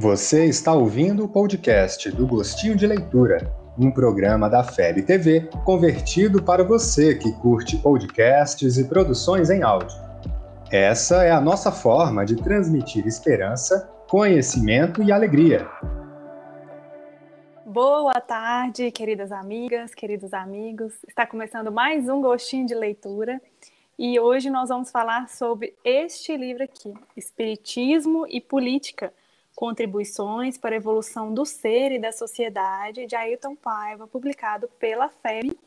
Você está ouvindo o podcast do Gostinho de Leitura, um programa da FEB TV convertido para você que curte podcasts e produções em áudio. Essa é a nossa forma de transmitir esperança, conhecimento e alegria. Boa tarde, queridas amigas, queridos amigos. Está começando mais um Gostinho de Leitura e hoje nós vamos falar sobre este livro aqui, Espiritismo e Política Contribuições para a Evolução do Ser e da Sociedade, de Ailton Paiva, publicado pela FEB.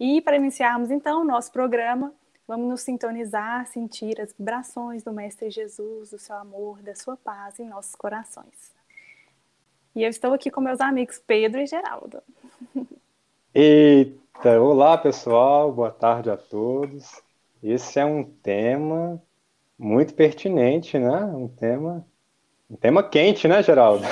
E para iniciarmos então o nosso programa, vamos nos sintonizar, sentir as vibrações do Mestre Jesus, do seu amor, da sua paz em nossos corações. E eu estou aqui com meus amigos Pedro e Geraldo. Eita, olá pessoal, boa tarde a todos. Esse é um tema muito pertinente, né? Um tema um tema quente, né, Geraldo?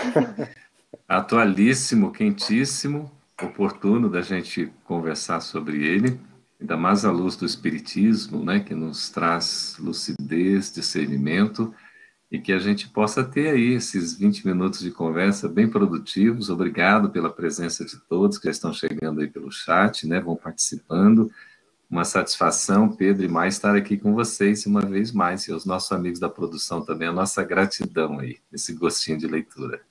Atualíssimo, quentíssimo, oportuno da gente conversar sobre ele, ainda mais à luz do Espiritismo, né, que nos traz lucidez, discernimento, e que a gente possa ter aí esses 20 minutos de conversa bem produtivos. Obrigado pela presença de todos que já estão chegando aí pelo chat, né, vão participando uma satisfação, Pedro e mais, estar aqui com vocês uma vez mais, e os nossos amigos da produção também, a nossa gratidão aí, esse gostinho de leitura.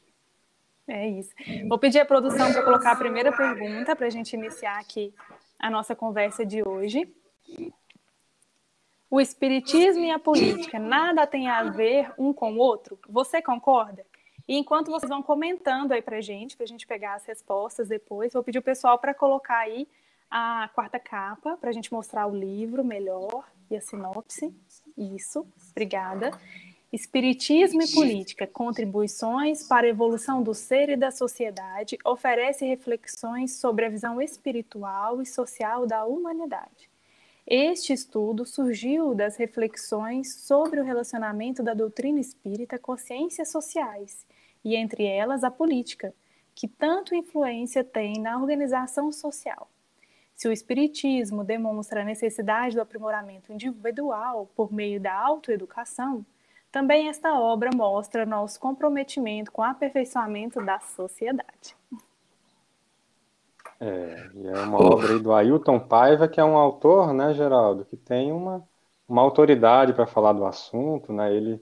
É isso. Vou pedir à produção para colocar a primeira pergunta para a gente iniciar aqui a nossa conversa de hoje. O espiritismo e a política nada tem a ver um com o outro? Você concorda? E enquanto vocês vão comentando aí para a gente, para a gente pegar as respostas depois, vou pedir o pessoal para colocar aí a quarta capa para a gente mostrar o livro melhor e a sinopse. Isso, obrigada. Espiritismo e Política: Contribuições para a Evolução do Ser e da Sociedade oferece reflexões sobre a visão espiritual e social da humanidade. Este estudo surgiu das reflexões sobre o relacionamento da doutrina espírita com ciências sociais, e entre elas a política, que tanto influência tem na organização social. Se o Espiritismo demonstra a necessidade do aprimoramento individual por meio da autoeducação, também esta obra mostra nosso comprometimento com o aperfeiçoamento da sociedade. É, e é uma oh. obra do Ailton Paiva, que é um autor, né, Geraldo, que tem uma, uma autoridade para falar do assunto, né? Ele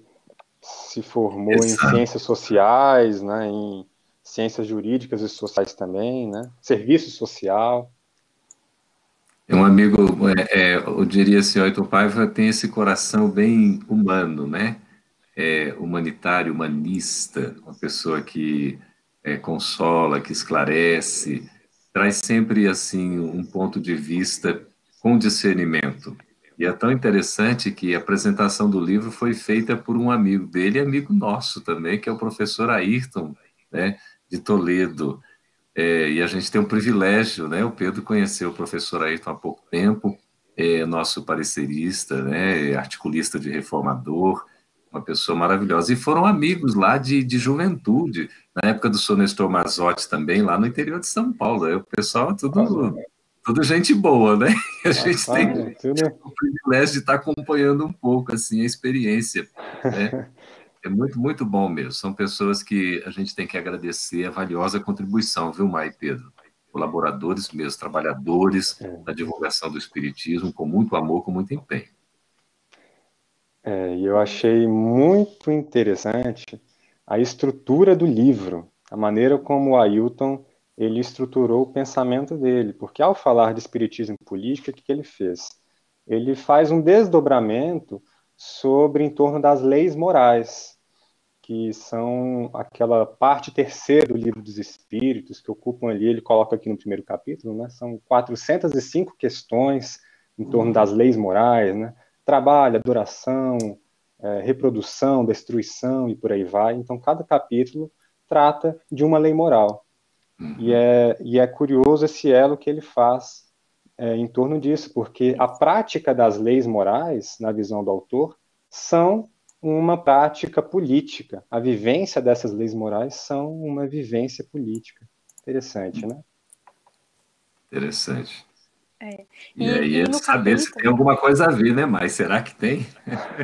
se formou Exato. em ciências sociais, né, em ciências jurídicas e sociais também, né? Serviço social. É um amigo, é, é, eu diria assim, Ayrton Paiva tem esse coração bem humano, né? É, humanitário, humanista, uma pessoa que é, consola, que esclarece, traz sempre assim um ponto de vista com discernimento. E é tão interessante que a apresentação do livro foi feita por um amigo dele, amigo nosso também, que é o professor Ayrton, né, de Toledo. É, e a gente tem um privilégio, né? O Pedro conheceu o professor Ayrton há pouco tempo, é nosso parecerista, né? Articulista de reformador, uma pessoa maravilhosa. E foram amigos lá de, de juventude, na época do Sonestor Mazotti também, lá no interior de São Paulo. O pessoal, tudo, tudo gente boa, né? A gente tem o privilégio de estar acompanhando um pouco assim a experiência. Né? É muito, muito bom mesmo. São pessoas que a gente tem que agradecer a valiosa contribuição, viu, Mai e Pedro? Colaboradores mesmo, trabalhadores é. da divulgação do Espiritismo, com muito amor, com muito empenho. É, eu achei muito interessante a estrutura do livro, a maneira como o Ailton ele estruturou o pensamento dele, porque ao falar de espiritismo política, o que ele fez? Ele faz um desdobramento sobre em torno das leis morais, que são aquela parte terceira do livro dos Espíritos, que ocupam ali, ele coloca aqui no primeiro capítulo, né, são 405 questões em torno das leis morais, né, trabalho, adoração, é, reprodução, destruição e por aí vai. Então, cada capítulo trata de uma lei moral. E é, e é curioso esse elo que ele faz é, em torno disso, porque a prática das leis morais, na visão do autor, são uma prática política. A vivência dessas leis morais são uma vivência política. Interessante, né? Interessante. É. E, e, aí é saber capítulo... se tem alguma coisa a ver, né? Mas será que tem?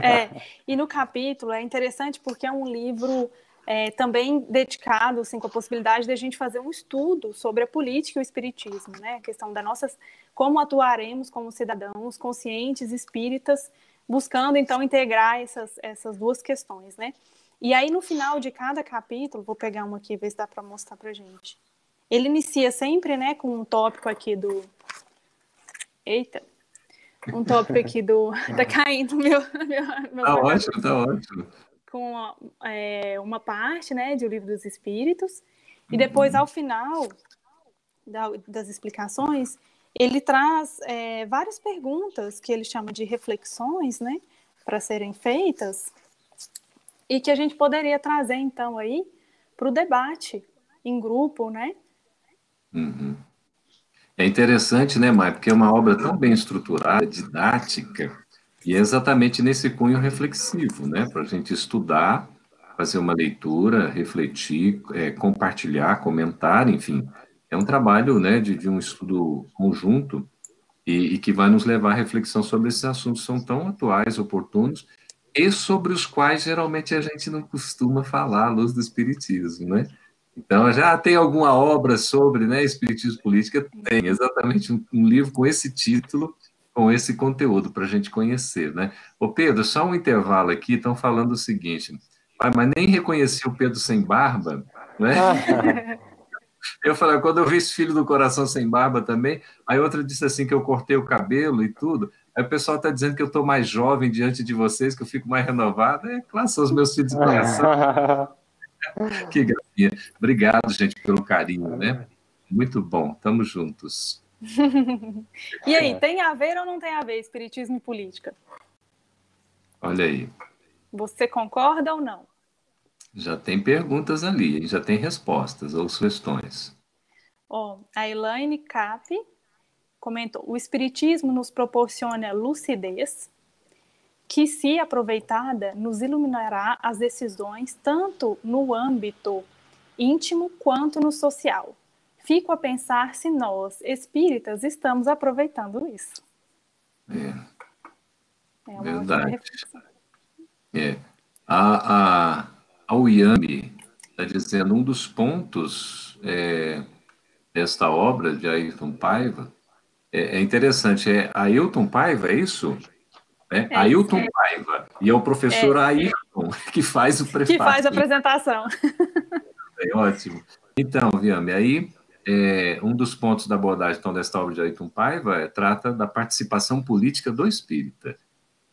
É, e no capítulo é interessante porque é um livro é, também dedicado assim, com a possibilidade de a gente fazer um estudo sobre a política e o espiritismo, né? A questão da nossas como atuaremos como cidadãos conscientes, espíritas, buscando então integrar essas, essas duas questões, né? E aí no final de cada capítulo, vou pegar uma aqui ver se dá para mostrar para gente. Ele inicia sempre, né, com um tópico aqui do Eita, um tópico aqui do. Tá caindo meu. meu, meu tá ótimo, tá ótimo. Com é, uma parte, né, de O Livro dos Espíritos. E depois, uhum. ao final da, das explicações, ele traz é, várias perguntas que ele chama de reflexões, né, para serem feitas, e que a gente poderia trazer, então, aí para o debate em grupo, né? Uhum. É interessante, né, Mai, porque é uma obra tão bem estruturada, didática, e é exatamente nesse cunho reflexivo, né, para a gente estudar, fazer uma leitura, refletir, é, compartilhar, comentar, enfim, é um trabalho, né, de, de um estudo conjunto e, e, que vai nos levar à reflexão sobre esses assuntos que são tão atuais, oportunos e sobre os quais geralmente a gente não costuma falar à luz do espiritismo, né? Então, já tem alguma obra sobre né, espiritismo política? Tem, exatamente um, um livro com esse título, com esse conteúdo para a gente conhecer. Né? Ô Pedro, só um intervalo aqui, estão falando o seguinte, mas nem reconheci o Pedro sem barba, né? Eu falei, quando eu vi esse filho do coração sem barba também, aí outra disse assim que eu cortei o cabelo e tudo. Aí o pessoal está dizendo que eu estou mais jovem diante de vocês, que eu fico mais renovado. É claro, são os meus filhos do coração. que gracinha. Obrigado, gente, pelo carinho, né? Muito bom, estamos juntos. e aí, tem a ver ou não tem a ver espiritismo e política? Olha aí. Você concorda ou não? Já tem perguntas ali, já tem respostas ou sugestões. Oh, a Elaine Cap comentou: o espiritismo nos proporciona lucidez, que, se aproveitada, nos iluminará as decisões tanto no âmbito íntimo quanto no social. Fico a pensar se nós, espíritas, estamos aproveitando isso. É, é Verdade. É. A, a, a UIAMI está dizendo um dos pontos é, desta obra de Ailton Paiva é, é interessante. É Ailton Paiva, é isso? É, é Ailton é. Paiva. E é o professor é. Ailton que faz o prefácio. Que faz a apresentação. É ótimo. Então, Viame, aí é, um dos pontos da abordagem então, desta obra de Ailton Paiva é, trata da participação política do espírita.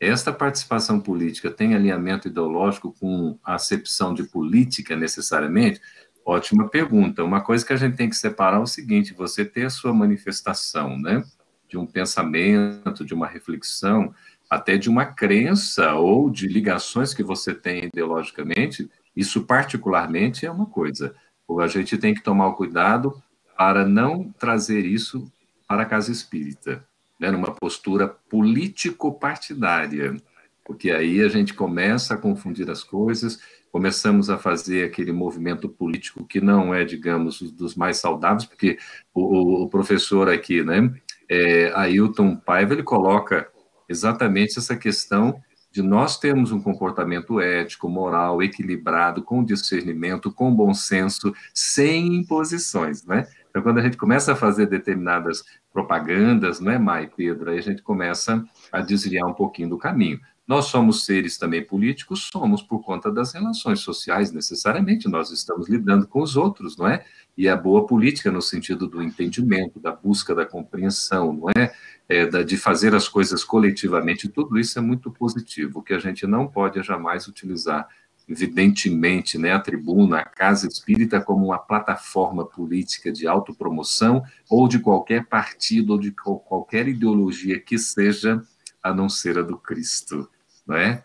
Esta participação política tem alinhamento ideológico com a acepção de política necessariamente? Ótima pergunta. Uma coisa que a gente tem que separar é o seguinte: você ter a sua manifestação, né, de um pensamento, de uma reflexão, até de uma crença ou de ligações que você tem ideologicamente, isso particularmente é uma coisa. A gente tem que tomar o cuidado para não trazer isso para a casa espírita, né, numa postura político-partidária, porque aí a gente começa a confundir as coisas, começamos a fazer aquele movimento político que não é, digamos, dos mais saudáveis, porque o, o professor aqui, né, é, Ailton Paiva, ele coloca exatamente essa questão de nós termos um comportamento ético, moral, equilibrado, com discernimento, com bom senso, sem imposições, né? Então, quando a gente começa a fazer determinadas propagandas, não é, Mai, Pedro, aí a gente começa a desviar um pouquinho do caminho. Nós somos seres também políticos, somos por conta das relações sociais, necessariamente, nós estamos lidando com os outros, não é? E a boa política, no sentido do entendimento, da busca da compreensão, não é? é da, de fazer as coisas coletivamente, tudo isso é muito positivo. O que a gente não pode jamais utilizar, evidentemente, né, a tribuna, a casa espírita, como uma plataforma política de autopromoção ou de qualquer partido ou de qualquer ideologia que seja a não ser a do Cristo, não é?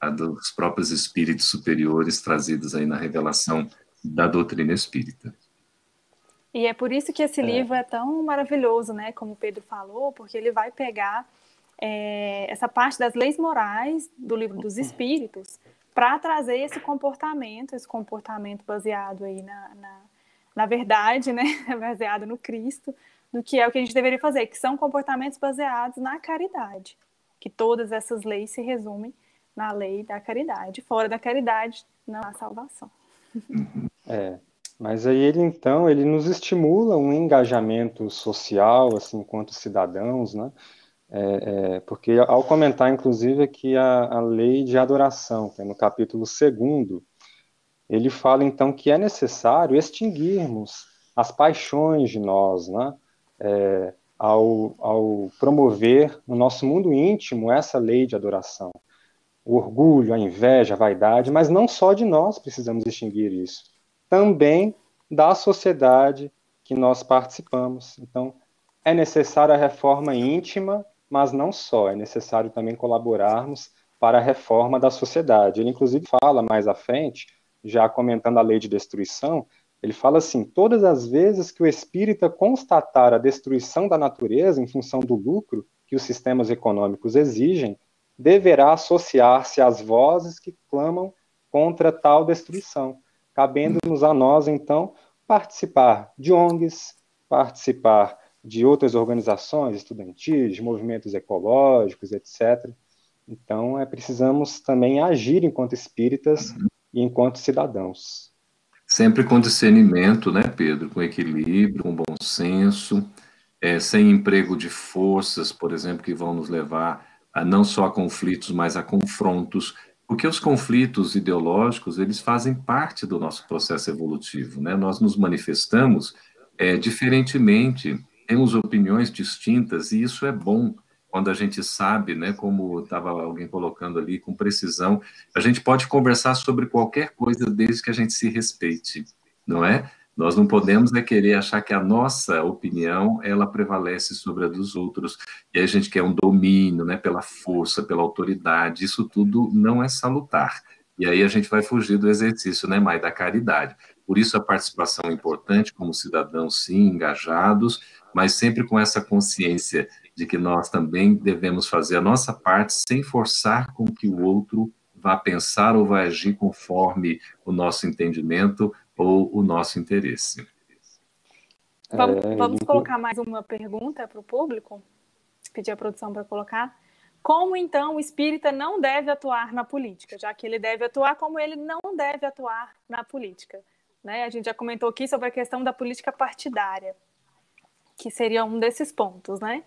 A dos próprios espíritos superiores trazidos aí na revelação da doutrina espírita. E é por isso que esse é. livro é tão maravilhoso, né? Como o Pedro falou, porque ele vai pegar é, essa parte das leis morais do livro dos Espíritos para trazer esse comportamento, esse comportamento baseado aí na, na, na verdade, né? baseado no Cristo, do que é o que a gente deveria fazer, que são comportamentos baseados na caridade que todas essas leis se resumem na lei da caridade. Fora da caridade, não há salvação. É, mas aí ele então ele nos estimula um engajamento social, assim, enquanto cidadãos, né? É, é, porque ao comentar, inclusive, aqui a, a lei de adoração, que é no capítulo 2, ele fala então que é necessário extinguirmos as paixões de nós, né? É, ao, ao promover no nosso mundo íntimo essa lei de adoração. O orgulho, a inveja, a vaidade, mas não só de nós precisamos extinguir isso, também da sociedade que nós participamos. Então, é necessária a reforma íntima, mas não só, é necessário também colaborarmos para a reforma da sociedade. Ele, inclusive, fala mais à frente, já comentando a lei de destruição, ele fala assim: todas as vezes que o espírita constatar a destruição da natureza em função do lucro que os sistemas econômicos exigem, deverá associar-se às vozes que clamam contra tal destruição, cabendo-nos a nós, então, participar de ONGs, participar de outras organizações estudantis, de movimentos ecológicos, etc. Então, é, precisamos também agir enquanto espíritas e enquanto cidadãos. Sempre com discernimento, né, Pedro? Com equilíbrio, com bom senso, é, sem emprego de forças, por exemplo, que vão nos levar a não só a conflitos, mas a confrontos, porque os conflitos ideológicos, eles fazem parte do nosso processo evolutivo, né? Nós nos manifestamos é, diferentemente, temos opiniões distintas, e isso é bom, quando a gente sabe, né, como estava alguém colocando ali com precisão, a gente pode conversar sobre qualquer coisa desde que a gente se respeite, não é? Nós não podemos é querer achar que a nossa opinião ela prevalece sobre a dos outros e a gente quer um domínio, né, pela força, pela autoridade. Isso tudo não é salutar. E aí a gente vai fugir do exercício, né, mais da caridade. Por isso a participação é importante como cidadãos sim engajados, mas sempre com essa consciência de que nós também devemos fazer a nossa parte sem forçar com que o outro vá pensar ou vá agir conforme o nosso entendimento ou o nosso interesse. Vamos, é, vamos colocar mais uma pergunta para o público? Pedir a produção para colocar. Como então o espírita não deve atuar na política, já que ele deve atuar como ele não deve atuar na política? Né? A gente já comentou aqui sobre a questão da política partidária, que seria um desses pontos, né?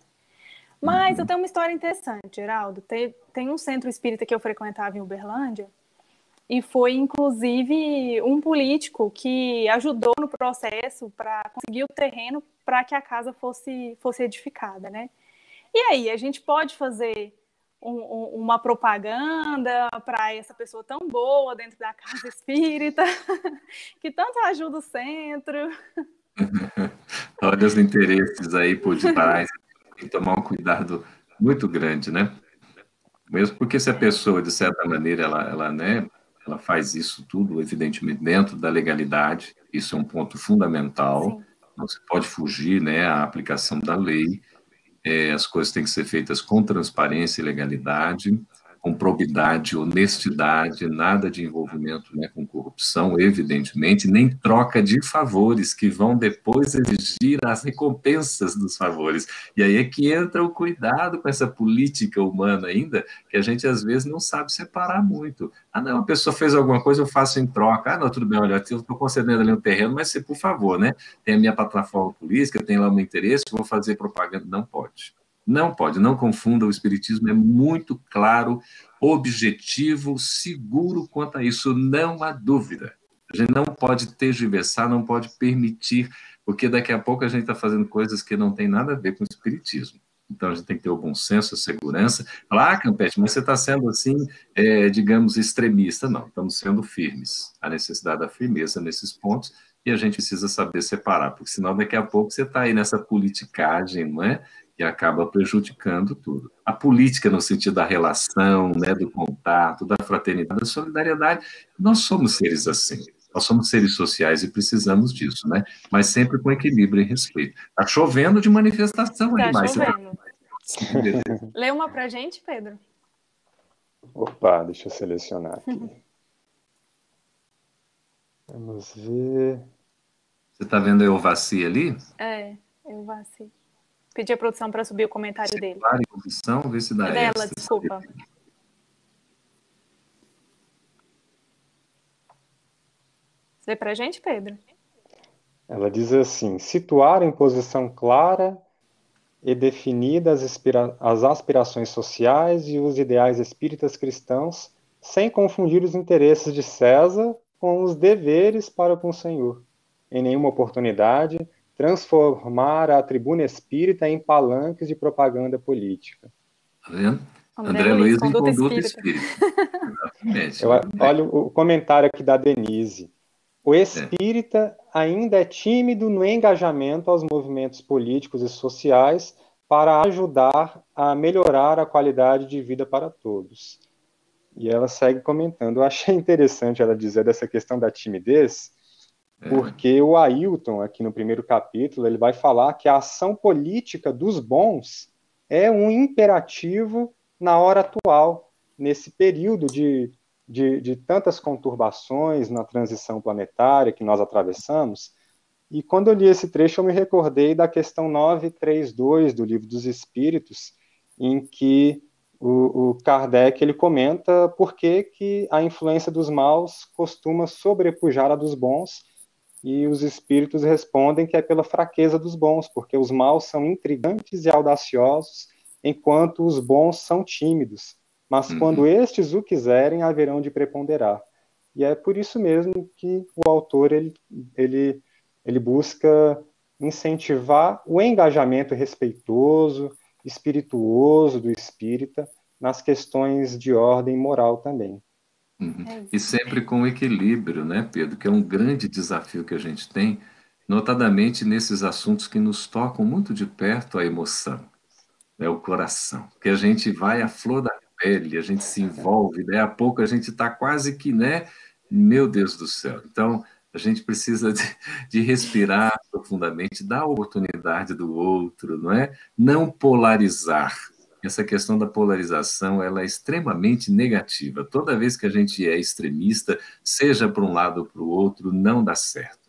Mas eu tenho uma história interessante, Geraldo. Tem, tem um centro espírita que eu frequentava em Uberlândia, e foi inclusive um político que ajudou no processo para conseguir o terreno para que a casa fosse, fosse edificada, né? E aí, a gente pode fazer um, um, uma propaganda para essa pessoa tão boa dentro da casa espírita, que tanto ajuda o centro. Olha os interesses aí por detrás tem que tomar um cuidado muito grande, né? Mesmo porque se a pessoa, de certa maneira, ela, ela, né, ela faz isso tudo, evidentemente, dentro da legalidade, isso é um ponto fundamental, Sim. não se pode fugir, né, à aplicação da lei, é, as coisas têm que ser feitas com transparência e legalidade, com probidade, honestidade, nada de envolvimento né, com corrupção, evidentemente, nem troca de favores que vão depois exigir as recompensas dos favores. E aí é que entra o cuidado com essa política humana ainda, que a gente às vezes não sabe separar muito. Ah, não, a pessoa fez alguma coisa, eu faço em troca. Ah, não, tudo bem, olha, eu estou concedendo ali um terreno, mas você, por favor, né? Tem a minha plataforma política, tem lá um interesse, vou fazer propaganda. Não pode. Não pode, não confunda, o Espiritismo é muito claro, objetivo, seguro quanto a isso, não há dúvida. A gente não pode tergiversar, não pode permitir, porque daqui a pouco a gente está fazendo coisas que não tem nada a ver com o Espiritismo. Então a gente tem que ter o bom senso, a segurança. Falar, ah, Campete, mas você está sendo assim, é, digamos, extremista. Não, estamos sendo firmes. A necessidade da firmeza nesses pontos e a gente precisa saber separar, porque senão daqui a pouco você está aí nessa politicagem, não é? Que acaba prejudicando tudo. A política no sentido da relação, né, do contato, da fraternidade, da solidariedade, nós somos seres assim. Nós somos seres sociais e precisamos disso, né? Mas sempre com equilíbrio e respeito. Tá chovendo de manifestação tá aí, mas chovendo. Lê uma pra gente, Pedro. Opa, deixa eu selecionar aqui. Vamos ver. Você está vendo a Elvaci ali? É, Elvaci. Pedi a produção para subir o comentário Separe dele. Separe posição, vê se dá é dela, desculpa. Lê para a gente, Pedro. Ela diz assim: situar em posição clara e definida as, aspira as aspirações sociais e os ideais espíritas cristãos, sem confundir os interesses de César com os deveres para com o Senhor. Em nenhuma oportunidade, transformar a tribuna espírita em palanques de propaganda política. Tá vendo? André, André Luiz em conduta, conduta espírita. espírita. Olha o comentário aqui da Denise. O espírita é. ainda é tímido no engajamento aos movimentos políticos e sociais para ajudar a melhorar a qualidade de vida para todos. E ela segue comentando. Eu achei interessante ela dizer dessa questão da timidez. Porque o Ailton, aqui no primeiro capítulo, ele vai falar que a ação política dos bons é um imperativo na hora atual, nesse período de, de, de tantas conturbações na transição planetária que nós atravessamos. E quando eu li esse trecho, eu me recordei da questão 932 do Livro dos Espíritos, em que o, o Kardec ele comenta por que, que a influência dos maus costuma sobrepujar a dos bons, e os espíritos respondem que é pela fraqueza dos bons, porque os maus são intrigantes e audaciosos, enquanto os bons são tímidos. Mas uhum. quando estes o quiserem, haverão de preponderar. E é por isso mesmo que o autor ele, ele, ele busca incentivar o engajamento respeitoso, espirituoso do espírita nas questões de ordem moral também. Uhum. É e sempre com equilíbrio, né, Pedro? Que é um grande desafio que a gente tem, notadamente nesses assuntos que nos tocam muito de perto a emoção né, o coração, que a gente vai à flor da pele, a gente se envolve, daí a pouco a gente está quase que, né, meu Deus do céu. Então, a gente precisa de, de, respirar profundamente, dar oportunidade do outro, não é? Não polarizar. Essa questão da polarização, ela é extremamente negativa. Toda vez que a gente é extremista, seja para um lado ou para o outro, não dá certo.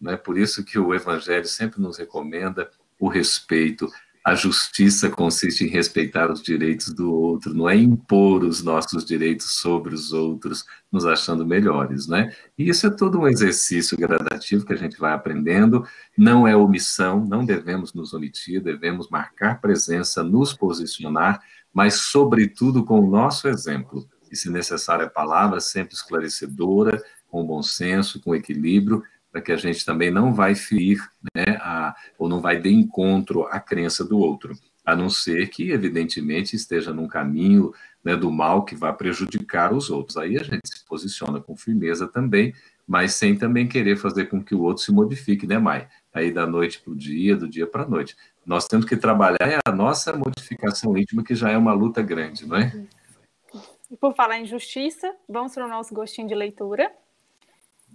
Não é por isso que o Evangelho sempre nos recomenda o respeito, a justiça consiste em respeitar os direitos do outro, não é impor os nossos direitos sobre os outros, nos achando melhores, né? E isso é todo um exercício gradativo que a gente vai aprendendo, não é omissão, não devemos nos omitir, devemos marcar presença, nos posicionar, mas, sobretudo, com o nosso exemplo. E, se necessária a palavra, sempre esclarecedora, com bom senso, com equilíbrio, para que a gente também não vai ferir, né, a, ou não vai de encontro à crença do outro, a não ser que, evidentemente, esteja num caminho né, do mal que vai prejudicar os outros. Aí a gente se posiciona com firmeza também, mas sem também querer fazer com que o outro se modifique, né, Mai? Aí da noite para o dia, do dia para a noite. Nós temos que trabalhar é a nossa modificação íntima, que já é uma luta grande, não é? E por falar em justiça, vamos para o nosso gostinho de leitura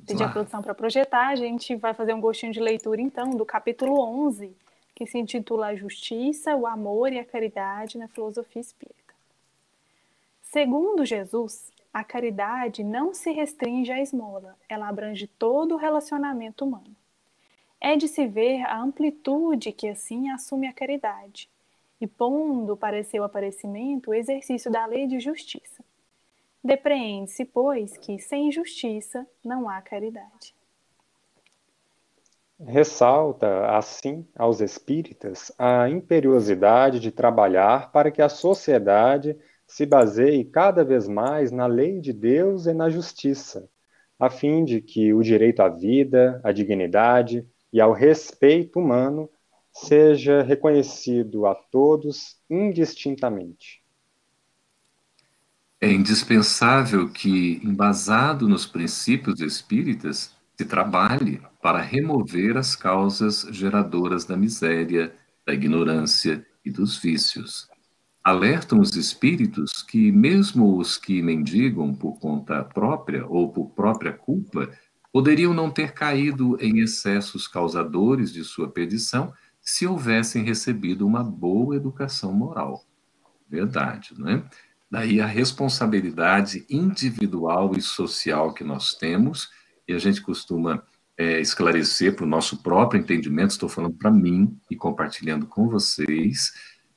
pedir a produção para projetar, a gente vai fazer um gostinho de leitura, então, do capítulo 11, que se intitula A Justiça, o Amor e a Caridade na Filosofia Espírita. Segundo Jesus, a caridade não se restringe à esmola, ela abrange todo o relacionamento humano. É de se ver a amplitude que assim assume a caridade, e pondo para seu aparecimento o exercício da lei de justiça Depreende-se, pois, que sem justiça não há caridade. Ressalta, assim, aos espíritas a imperiosidade de trabalhar para que a sociedade se baseie cada vez mais na lei de Deus e na justiça, a fim de que o direito à vida, à dignidade e ao respeito humano seja reconhecido a todos indistintamente. É indispensável que, embasado nos princípios espíritas, se trabalhe para remover as causas geradoras da miséria, da ignorância e dos vícios. Alertam os espíritos que, mesmo os que mendigam por conta própria ou por própria culpa, poderiam não ter caído em excessos causadores de sua perdição se houvessem recebido uma boa educação moral. Verdade, não é? Daí a responsabilidade individual e social que nós temos, e a gente costuma é, esclarecer para o nosso próprio entendimento, estou falando para mim e compartilhando com vocês,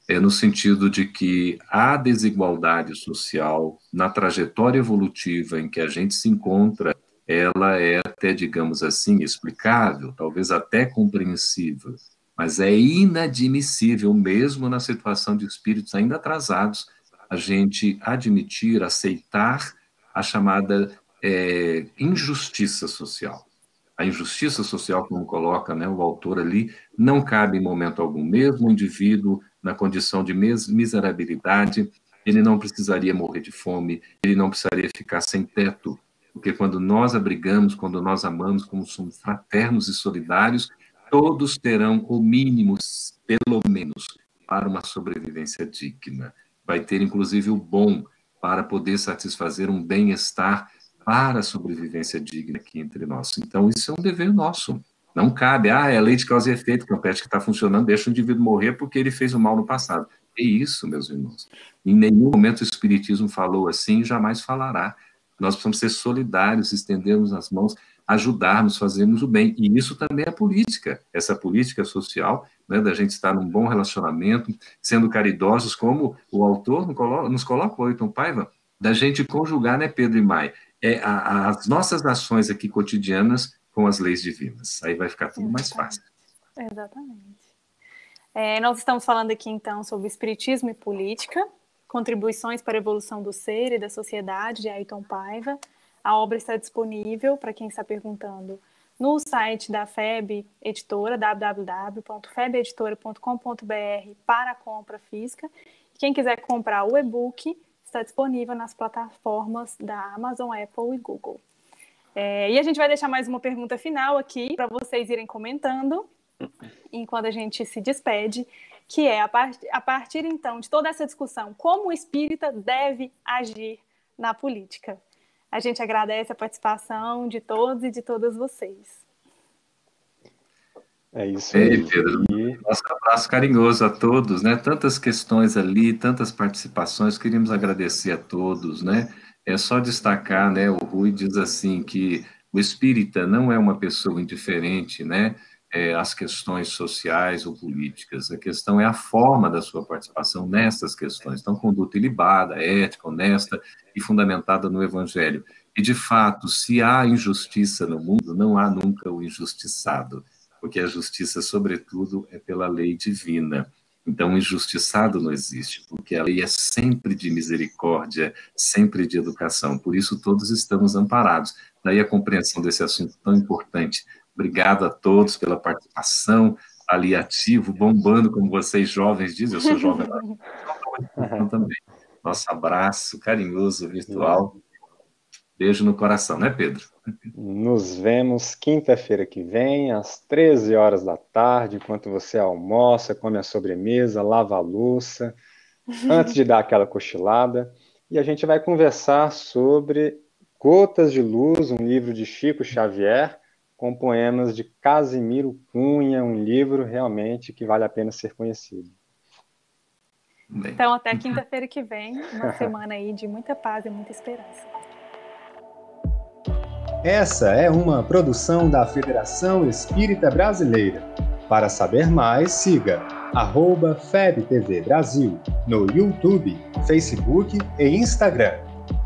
é no sentido de que a desigualdade social na trajetória evolutiva em que a gente se encontra ela é até, digamos assim, explicável, talvez até compreensível, mas é inadmissível, mesmo na situação de espíritos ainda atrasados, a gente admitir, aceitar a chamada é, injustiça social. A injustiça social, como coloca né, o autor ali, não cabe em momento algum. Mesmo o indivíduo na condição de miserabilidade, ele não precisaria morrer de fome, ele não precisaria ficar sem teto, porque quando nós abrigamos, quando nós amamos, como somos fraternos e solidários, todos terão o mínimo, pelo menos, para uma sobrevivência digna. Vai ter, inclusive, o bom para poder satisfazer um bem-estar para a sobrevivência digna aqui entre nós. Então, isso é um dever nosso. Não cabe, ah, é lei de causa e efeito, que é está funcionando, deixa o indivíduo morrer porque ele fez o mal no passado. É isso, meus irmãos. Em nenhum momento o Espiritismo falou assim e jamais falará. Nós precisamos ser solidários, estendermos as mãos, ajudarmos, fazermos o bem. E isso também é política, essa política social, né, da gente estar num bom relacionamento, sendo caridosos, como o autor nos coloca, o Ailton Paiva, da gente conjugar, né, Pedro e Mai, é, a, as nossas ações aqui cotidianas com as leis divinas. Aí vai ficar tudo mais fácil. Exatamente. É, nós estamos falando aqui, então, sobre Espiritismo e Política, Contribuições para a Evolução do Ser e da Sociedade, de Ayrton Paiva. A obra está disponível, para quem está perguntando, no site da FEB Editora, www.febeditora.com.br, para compra física. Quem quiser comprar o e-book, está disponível nas plataformas da Amazon, Apple e Google. É, e a gente vai deixar mais uma pergunta final aqui para vocês irem comentando enquanto a gente se despede que é, a, part a partir então de toda essa discussão, como o espírita deve agir na política. A gente agradece a participação de todos e de todas vocês. É isso aí. Ei, Pedro, nosso abraço carinhoso a todos, né? Tantas questões ali, tantas participações, queríamos agradecer a todos, né? É só destacar, né? O Rui diz assim que o espírita não é uma pessoa indiferente, né? É, as questões sociais ou políticas. A questão é a forma da sua participação nessas questões. Então, conduta ilibada, ética, honesta e fundamentada no Evangelho. E, de fato, se há injustiça no mundo, não há nunca o injustiçado, porque a justiça, sobretudo, é pela lei divina. Então, injustiçado não existe, porque a lei é sempre de misericórdia, sempre de educação. Por isso, todos estamos amparados. Daí a compreensão desse assunto tão importante Obrigado a todos pela participação, ali ativo, bombando, como vocês jovens dizem, eu sou jovem também. Nosso abraço carinhoso virtual. Beijo no coração, né, Pedro? Nos vemos quinta-feira que vem, às 13 horas da tarde, enquanto você almoça, come a sobremesa, lava a louça, antes de dar aquela cochilada. E a gente vai conversar sobre Gotas de Luz, um livro de Chico Xavier, com poemas de Casimiro Cunha, um livro realmente que vale a pena ser conhecido. Então, até quinta-feira que vem, uma semana aí de muita paz e muita esperança. Essa é uma produção da Federação Espírita Brasileira. Para saber mais, siga arroba FebTV Brasil no YouTube, Facebook e Instagram